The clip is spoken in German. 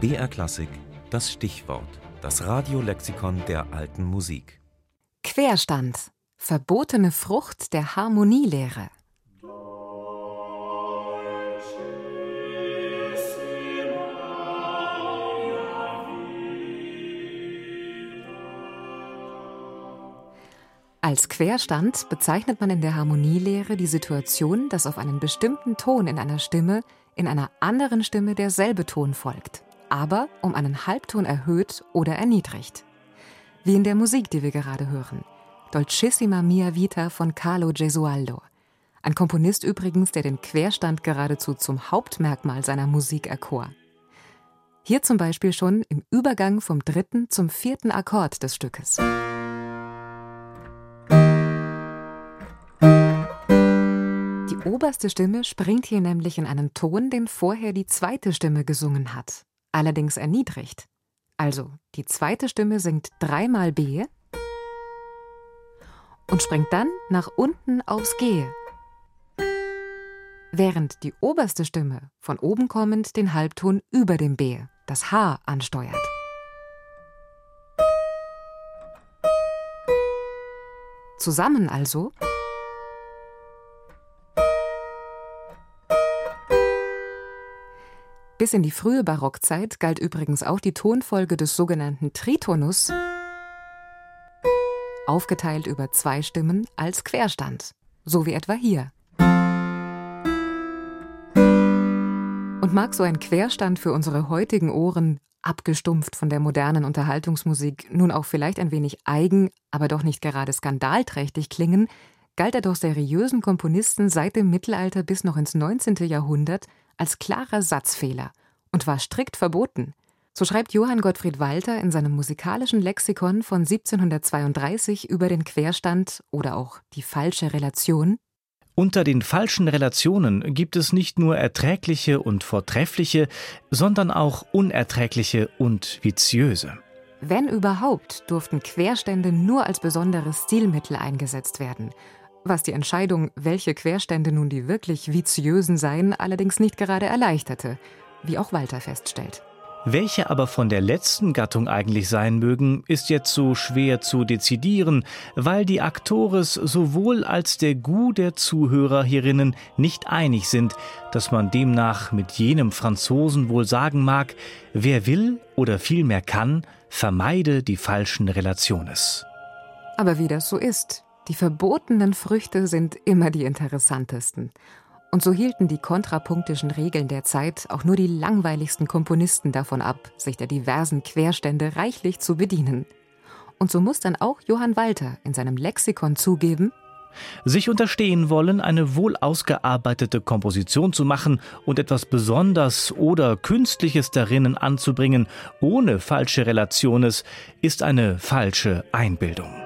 BR Klassik, das Stichwort, das Radiolexikon der alten Musik. Querstand. Verbotene Frucht der Harmonielehre. Als Querstand bezeichnet man in der Harmonielehre die Situation, dass auf einen bestimmten Ton in einer Stimme in einer anderen Stimme derselbe Ton folgt, aber um einen Halbton erhöht oder erniedrigt. Wie in der Musik, die wir gerade hören. Dolcissima Mia Vita von Carlo Gesualdo. Ein Komponist übrigens, der den Querstand geradezu zum Hauptmerkmal seiner Musik erkor. Hier zum Beispiel schon im Übergang vom dritten zum vierten Akkord des Stückes. oberste Stimme springt hier nämlich in einen Ton, den vorher die zweite Stimme gesungen hat, allerdings erniedrigt. Also, die zweite Stimme singt dreimal B und springt dann nach unten aufs G, während die oberste Stimme von oben kommend den Halbton über dem B, das H, ansteuert. Zusammen also Bis in die frühe Barockzeit galt übrigens auch die Tonfolge des sogenannten Tritonus, aufgeteilt über zwei Stimmen, als Querstand, so wie etwa hier. Und mag so ein Querstand für unsere heutigen Ohren, abgestumpft von der modernen Unterhaltungsmusik, nun auch vielleicht ein wenig eigen, aber doch nicht gerade skandalträchtig klingen, galt er doch seriösen Komponisten seit dem Mittelalter bis noch ins 19. Jahrhundert als klarer Satzfehler und war strikt verboten. So schreibt Johann Gottfried Walter in seinem musikalischen Lexikon von 1732 über den Querstand oder auch die falsche Relation. Unter den falschen Relationen gibt es nicht nur erträgliche und vortreffliche, sondern auch unerträgliche und viziöse. Wenn überhaupt, durften Querstände nur als besonderes Stilmittel eingesetzt werden was die Entscheidung, welche Querstände nun die wirklich viziösen seien, allerdings nicht gerade erleichterte, wie auch Walter feststellt. Welche aber von der letzten Gattung eigentlich sein mögen, ist jetzt so schwer zu dezidieren, weil die Aktores sowohl als der Gu der Zuhörer hierinnen nicht einig sind, dass man demnach mit jenem Franzosen wohl sagen mag, wer will oder vielmehr kann, vermeide die falschen Relationes. Aber wie das so ist, die verbotenen Früchte sind immer die interessantesten. Und so hielten die kontrapunktischen Regeln der Zeit auch nur die langweiligsten Komponisten davon ab, sich der diversen Querstände reichlich zu bedienen. Und so muss dann auch Johann Walter in seinem Lexikon zugeben, sich unterstehen wollen, eine wohl ausgearbeitete Komposition zu machen und etwas Besonders oder Künstliches darinnen anzubringen, ohne falsche Relationes, ist eine falsche Einbildung.